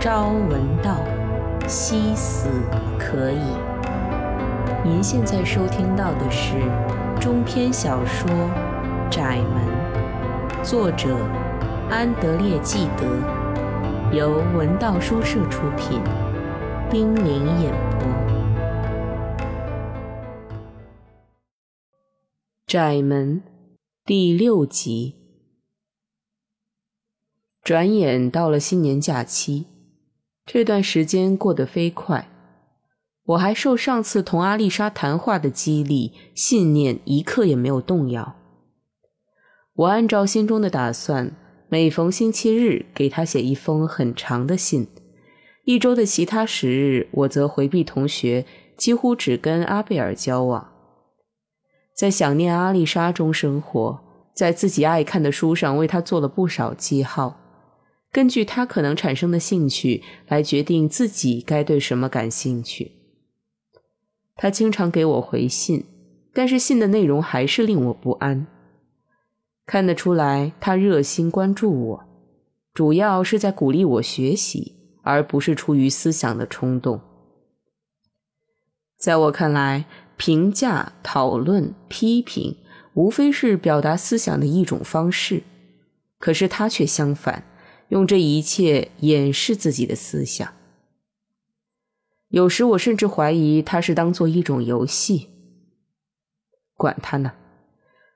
朝闻道，夕死可矣。您现在收听到的是中篇小说《窄门》，作者安德烈·纪德，由文道书社出品，冰凌演播。《窄门》第六集。转眼到了新年假期，这段时间过得飞快。我还受上次同阿丽莎谈话的激励，信念一刻也没有动摇。我按照心中的打算，每逢星期日给她写一封很长的信。一周的其他时日，我则回避同学，几乎只跟阿贝尔交往。在想念阿丽莎中生活，在自己爱看的书上为她做了不少记号。根据他可能产生的兴趣来决定自己该对什么感兴趣。他经常给我回信，但是信的内容还是令我不安。看得出来，他热心关注我，主要是在鼓励我学习，而不是出于思想的冲动。在我看来，评价、讨论、批评，无非是表达思想的一种方式，可是他却相反。用这一切掩饰自己的思想。有时我甚至怀疑他是当做一种游戏。管他呢，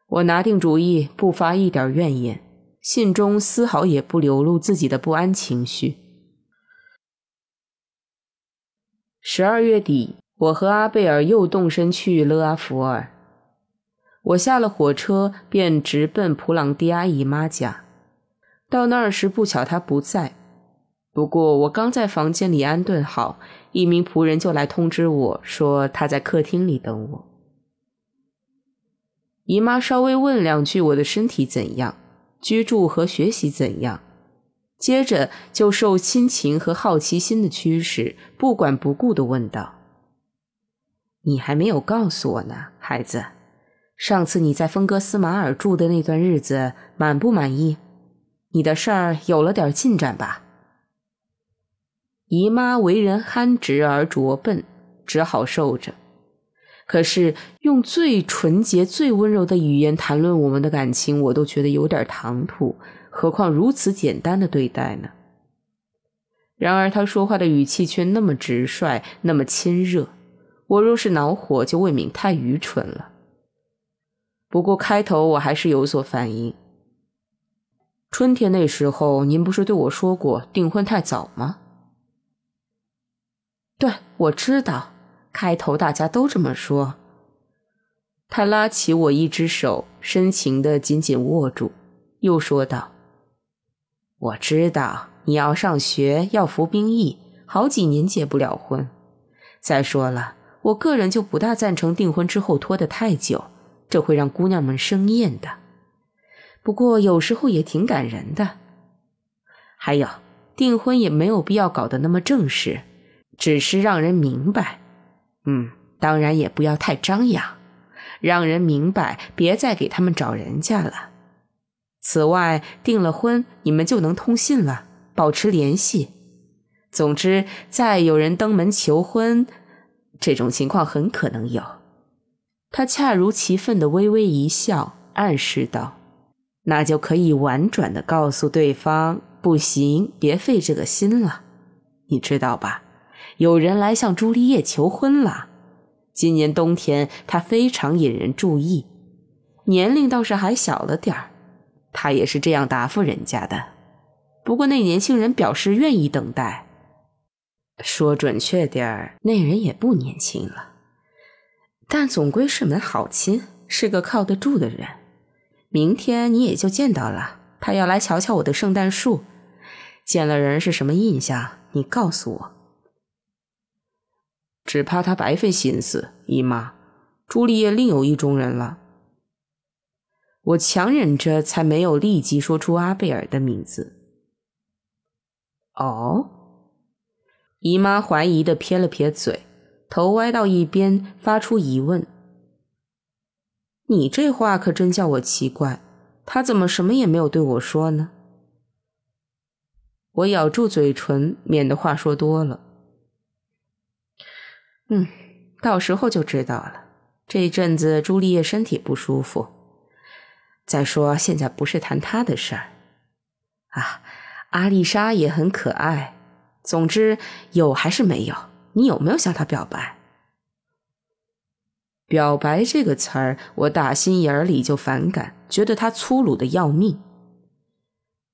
我拿定主意，不发一点怨言，信中丝毫也不流露自己的不安情绪。十二月底，我和阿贝尔又动身去勒阿弗尔。我下了火车，便直奔普朗蒂阿姨妈家。到那儿时，不巧他不在。不过我刚在房间里安顿好，一名仆人就来通知我说他在客厅里等我。姨妈稍微问两句我的身体怎样，居住和学习怎样，接着就受亲情和好奇心的驱使，不管不顾地问道：“你还没有告诉我呢，孩子，上次你在风格斯马尔住的那段日子满不满意？”你的事儿有了点进展吧？姨妈为人憨直而拙笨，只好受着。可是用最纯洁、最温柔的语言谈论我们的感情，我都觉得有点唐突，何况如此简单的对待呢？然而他说话的语气却那么直率，那么亲热。我若是恼火，就未免太愚蠢了。不过开头我还是有所反应。春天那时候，您不是对我说过订婚太早吗？对，我知道，开头大家都这么说。他拉起我一只手，深情的紧紧握住，又说道：“我知道你要上学，要服兵役，好几年结不了婚。再说了，我个人就不大赞成订婚之后拖得太久，这会让姑娘们生厌的。”不过有时候也挺感人的。还有，订婚也没有必要搞得那么正式，只是让人明白。嗯，当然也不要太张扬，让人明白，别再给他们找人家了。此外，订了婚，你们就能通信了，保持联系。总之，再有人登门求婚，这种情况很可能有。他恰如其分的微微一笑，暗示道。那就可以婉转的告诉对方，不行，别费这个心了，你知道吧？有人来向朱丽叶求婚了，今年冬天他非常引人注意，年龄倒是还小了点儿，他也是这样答复人家的。不过那年轻人表示愿意等待，说准确点儿，那人也不年轻了，但总归是门好亲，是个靠得住的人。明天你也就见到了，他要来瞧瞧我的圣诞树，见了人是什么印象？你告诉我。只怕他白费心思，姨妈，朱丽叶另有意中人了。我强忍着，才没有立即说出阿贝尔的名字。哦，姨妈怀疑的撇了撇嘴，头歪到一边，发出疑问。你这话可真叫我奇怪，他怎么什么也没有对我说呢？我咬住嘴唇，免得话说多了。嗯，到时候就知道了。这阵子朱丽叶身体不舒服。再说，现在不是谈她的事儿。啊，阿丽莎也很可爱。总之，有还是没有？你有没有向她表白？表白这个词儿，我打心眼里就反感，觉得它粗鲁的要命。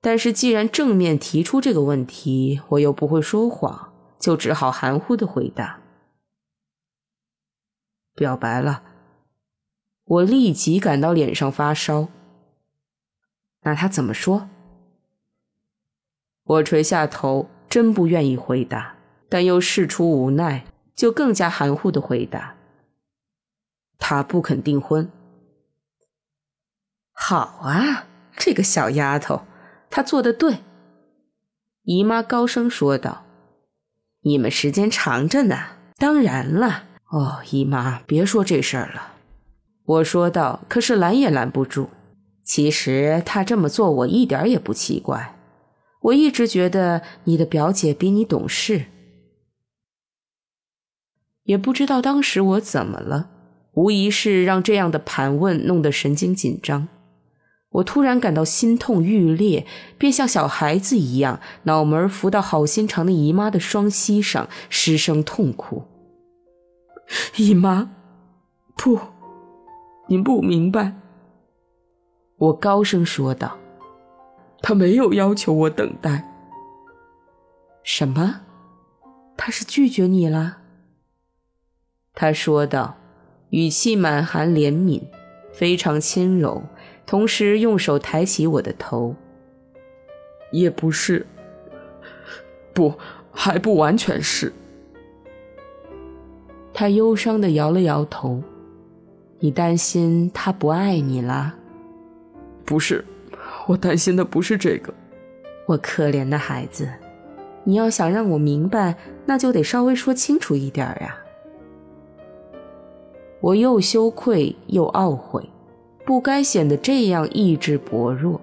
但是既然正面提出这个问题，我又不会说谎，就只好含糊的回答：“表白了。”我立即感到脸上发烧。那他怎么说？我垂下头，真不愿意回答，但又事出无奈，就更加含糊的回答。他不肯订婚。好啊，这个小丫头，她做的对。姨妈高声说道：“你们时间长着呢。”当然了。哦，姨妈，别说这事儿了。我说道，可是拦也拦不住。其实她这么做，我一点也不奇怪。我一直觉得你的表姐比你懂事。也不知道当时我怎么了。无疑是让这样的盘问弄得神经紧张，我突然感到心痛欲裂，便像小孩子一样，脑门伏到好心肠的姨妈的双膝上，失声痛哭。姨妈，不，您不明白。我高声说道：“他没有要求我等待。”什么？他是拒绝你了？他说道。语气满含怜悯，非常轻柔，同时用手抬起我的头。也不是，不，还不完全是。他忧伤的摇了摇头。你担心他不爱你了？不是，我担心的不是这个。我可怜的孩子，你要想让我明白，那就得稍微说清楚一点呀。我又羞愧又懊悔，不该显得这样意志薄弱。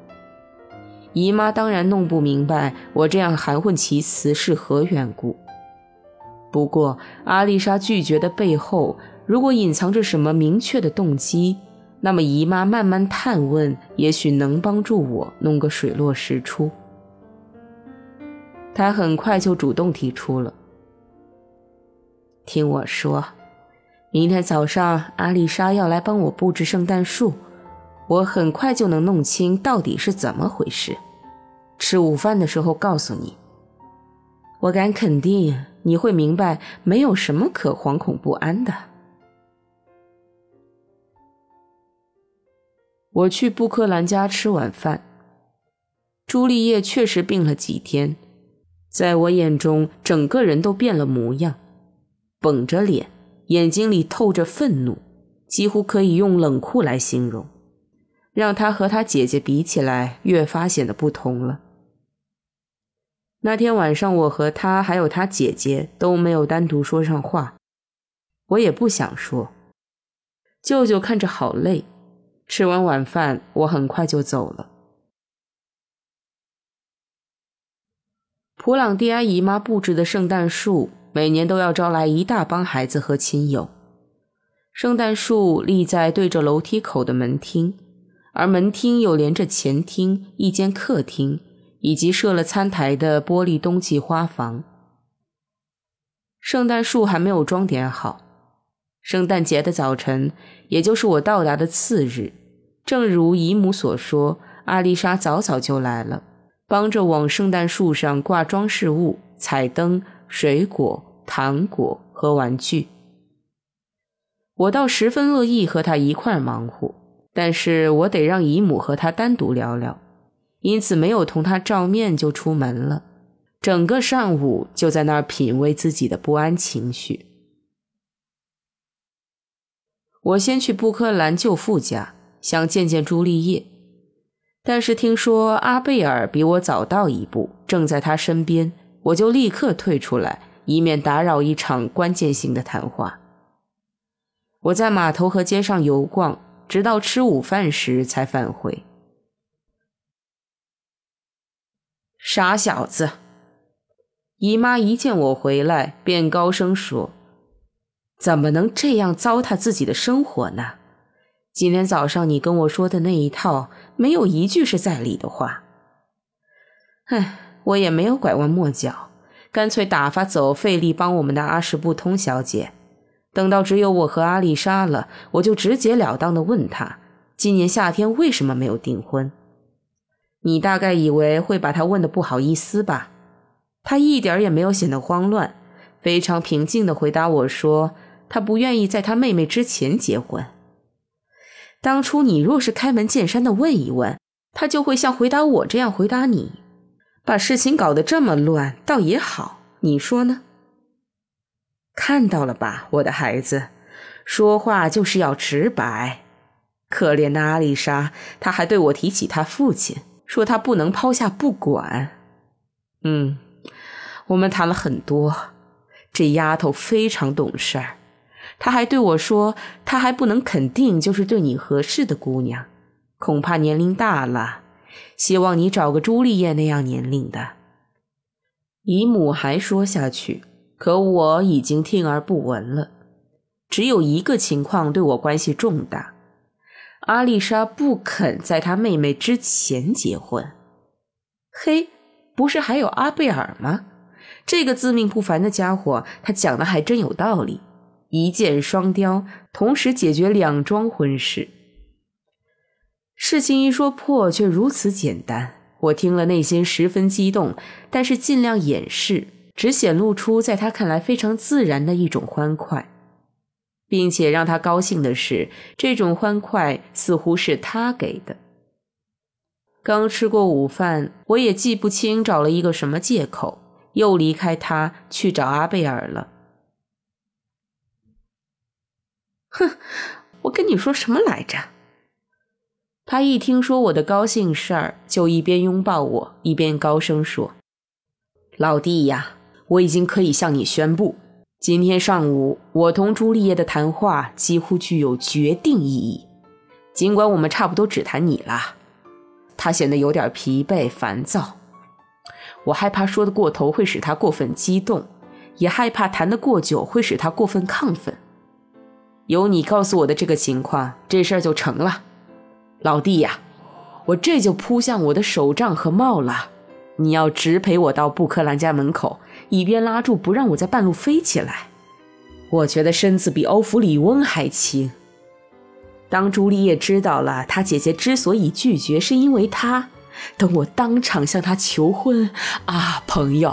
姨妈当然弄不明白我这样含混其辞是何缘故。不过阿丽莎拒绝的背后，如果隐藏着什么明确的动机，那么姨妈慢慢探问，也许能帮助我弄个水落石出。她很快就主动提出了，听我说。明天早上，阿丽莎要来帮我布置圣诞树，我很快就能弄清到底是怎么回事。吃午饭的时候告诉你。我敢肯定你会明白，没有什么可惶恐不安的。我去布克兰家吃晚饭。朱丽叶确实病了几天，在我眼中，整个人都变了模样，绷着脸。眼睛里透着愤怒，几乎可以用冷酷来形容，让他和他姐姐比起来，越发显得不同了。那天晚上，我和他还有他姐姐都没有单独说上话，我也不想说。舅舅看着好累，吃完晚饭，我很快就走了。普朗蒂埃姨妈布置的圣诞树。每年都要招来一大帮孩子和亲友。圣诞树立在对着楼梯口的门厅，而门厅又连着前厅、一间客厅以及设了餐台的玻璃冬季花房。圣诞树还没有装点好。圣诞节的早晨，也就是我到达的次日，正如姨母所说，阿丽莎早早就来了，帮着往圣诞树上挂装饰物、彩灯。水果、糖果和玩具，我倒十分乐意和他一块忙活，但是我得让姨母和他单独聊聊，因此没有同他照面就出门了。整个上午就在那儿品味自己的不安情绪。我先去布克兰舅父家，想见见朱丽叶，但是听说阿贝尔比我早到一步，正在他身边。我就立刻退出来，以免打扰一场关键性的谈话。我在码头和街上游逛，直到吃午饭时才返回。傻小子，姨妈一见我回来，便高声说：“怎么能这样糟蹋自己的生活呢？今天早上你跟我说的那一套，没有一句是在理的话。”唉，我也没有拐弯抹角，干脆打发走费力帮我们的阿什布通小姐。等到只有我和阿丽莎了，我就直截了当的问她：今年夏天为什么没有订婚？你大概以为会把她问的不好意思吧？她一点也没有显得慌乱，非常平静的回答我说：“她不愿意在她妹妹之前结婚。”当初你若是开门见山的问一问，她就会像回答我这样回答你。把事情搞得这么乱，倒也好，你说呢？看到了吧，我的孩子，说话就是要直白。可怜的阿丽莎，她还对我提起她父亲，说他不能抛下不管。嗯，我们谈了很多，这丫头非常懂事儿。她还对我说，她还不能肯定就是对你合适的姑娘，恐怕年龄大了。希望你找个朱丽叶那样年龄的。姨母还说下去，可我已经听而不闻了。只有一个情况对我关系重大：阿丽莎不肯在她妹妹之前结婚。嘿，不是还有阿贝尔吗？这个自命不凡的家伙，他讲的还真有道理，一箭双雕，同时解决两桩婚事。事情一说破，却如此简单。我听了，内心十分激动，但是尽量掩饰，只显露出在他看来非常自然的一种欢快，并且让他高兴的是，这种欢快似乎是他给的。刚吃过午饭，我也记不清找了一个什么借口，又离开他去找阿贝尔了。哼，我跟你说什么来着？他一听说我的高兴事儿，就一边拥抱我，一边高声说：“老弟呀，我已经可以向你宣布，今天上午我同朱丽叶的谈话几乎具有决定意义。尽管我们差不多只谈你了。”他显得有点疲惫烦躁。我害怕说的过头会使他过分激动，也害怕谈得过久会使他过分亢奋。有你告诉我的这个情况，这事儿就成了。老弟呀，我这就扑向我的手杖和帽了。你要直陪我到布克兰家门口，一边拉住不让我在半路飞起来。我觉得身子比欧弗里翁还轻。当朱丽叶知道了她姐姐之所以拒绝是因为她，等我当场向她求婚啊，朋友，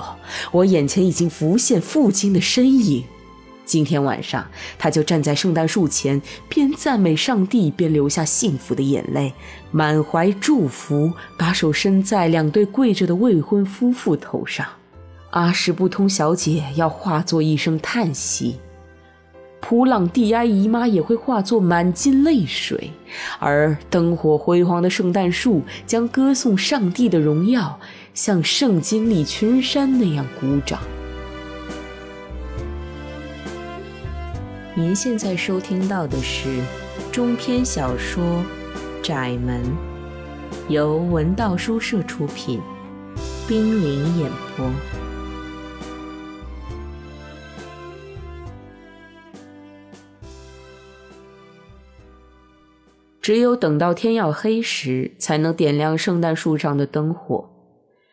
我眼前已经浮现父亲的身影。今天晚上，他就站在圣诞树前，边赞美上帝，边流下幸福的眼泪，满怀祝福，把手伸在两对跪着的未婚夫妇头上。阿什布通小姐要化作一声叹息，普朗蒂埃姨妈也会化作满襟泪水，而灯火辉煌的圣诞树将歌颂上帝的荣耀，像圣经里群山那样鼓掌。您现在收听到的是中篇小说《窄门》，由文道书社出品，冰凌演播。只有等到天要黑时，才能点亮圣诞树上的灯火，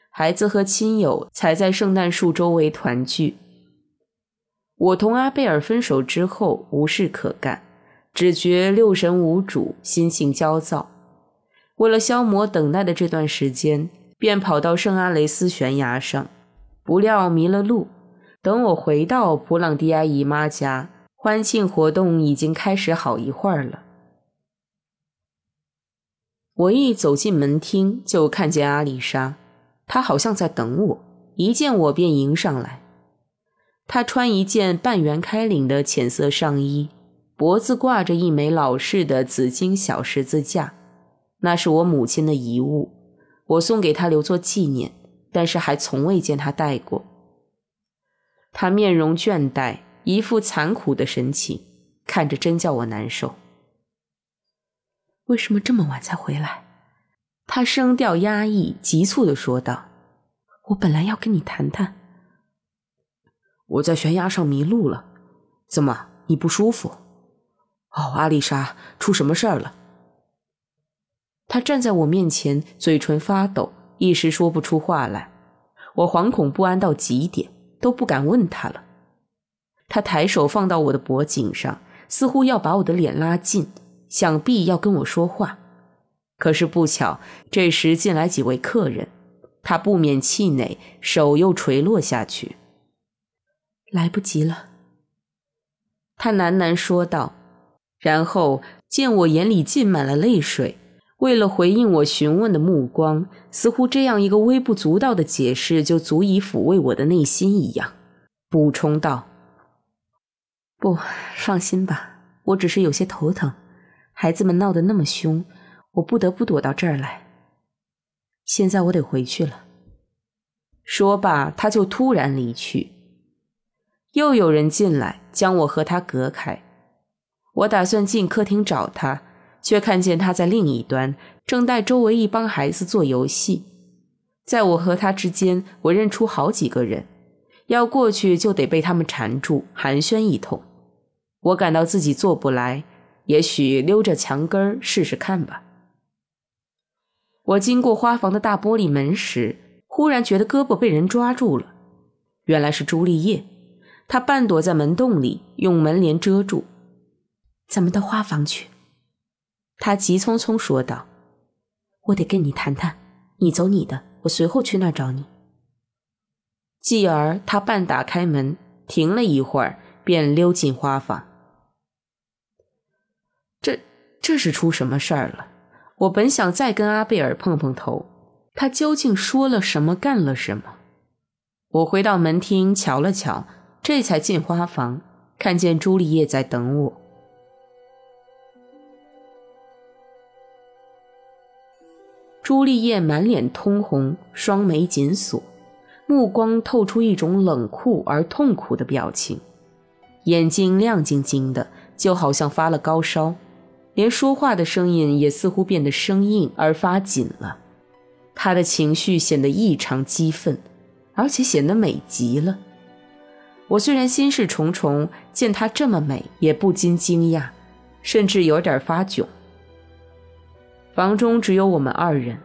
孩子和亲友才在圣诞树周围团聚。我同阿贝尔分手之后无事可干，只觉六神无主，心情焦躁。为了消磨等待的这段时间，便跑到圣阿雷斯悬崖上，不料迷了路。等我回到普朗蒂埃姨妈家，欢庆活动已经开始好一会儿了。我一走进门厅，就看见阿丽莎，她好像在等我，一见我便迎上来。他穿一件半圆开领的浅色上衣，脖子挂着一枚老式的紫金小十字架，那是我母亲的遗物，我送给他留作纪念，但是还从未见他戴过。他面容倦怠，一副残酷的神情，看着真叫我难受。为什么这么晚才回来？他声调压抑，急促地说道：“我本来要跟你谈谈。”我在悬崖上迷路了。怎么，你不舒服？哦，阿丽莎，出什么事儿了？他站在我面前，嘴唇发抖，一时说不出话来。我惶恐不安到极点，都不敢问他了。他抬手放到我的脖颈上，似乎要把我的脸拉近，想必要跟我说话。可是不巧，这时进来几位客人，他不免气馁，手又垂落下去。来不及了，他喃喃说道。然后见我眼里浸满了泪水，为了回应我询问的目光，似乎这样一个微不足道的解释就足以抚慰我的内心一样，补充道：“不放心吧，我只是有些头疼。孩子们闹得那么凶，我不得不躲到这儿来。现在我得回去了。”说罢，他就突然离去。又有人进来，将我和他隔开。我打算进客厅找他，却看见他在另一端，正带周围一帮孩子做游戏。在我和他之间，我认出好几个人，要过去就得被他们缠住，寒暄一通。我感到自己做不来，也许溜着墙根试试看吧。我经过花房的大玻璃门时，忽然觉得胳膊被人抓住了，原来是朱丽叶。她半躲在门洞里，用门帘遮住。咱们到花房去？他急匆匆说道：“我得跟你谈谈，你走你的，我随后去那儿找你。”继而他半打开门，停了一会儿，便溜进花房。这这是出什么事儿了？我本想再跟阿贝尔碰碰头，他究竟说了什么，干了什么？我回到门厅瞧了瞧，这才进花房，看见朱丽叶在等我。朱丽叶满脸通红，双眉紧锁，目光透出一种冷酷而痛苦的表情，眼睛亮晶晶的，就好像发了高烧，连说话的声音也似乎变得生硬而发紧了。她的情绪显得异常激愤，而且显得美极了。我虽然心事重重，见她这么美，也不禁惊讶，甚至有点发窘。房中只有我们二人。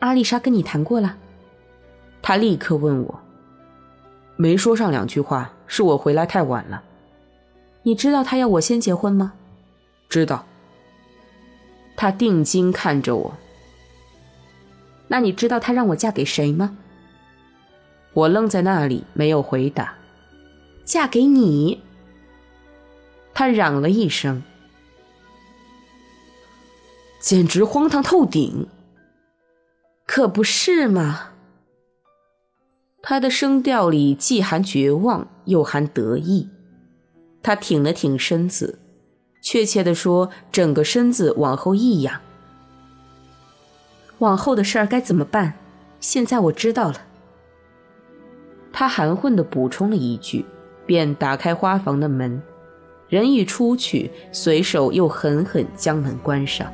阿丽莎跟你谈过了，他立刻问我，没说上两句话，是我回来太晚了。你知道他要我先结婚吗？知道。他定睛看着我。那你知道他让我嫁给谁吗？我愣在那里，没有回答。嫁给你。他嚷了一声。简直荒唐透顶，可不是嘛？他的声调里既含绝望，又含得意。他挺了挺身子，确切的说，整个身子往后一仰。往后的事儿该怎么办？现在我知道了。他含混的补充了一句，便打开花房的门，人一出去，随手又狠狠将门关上。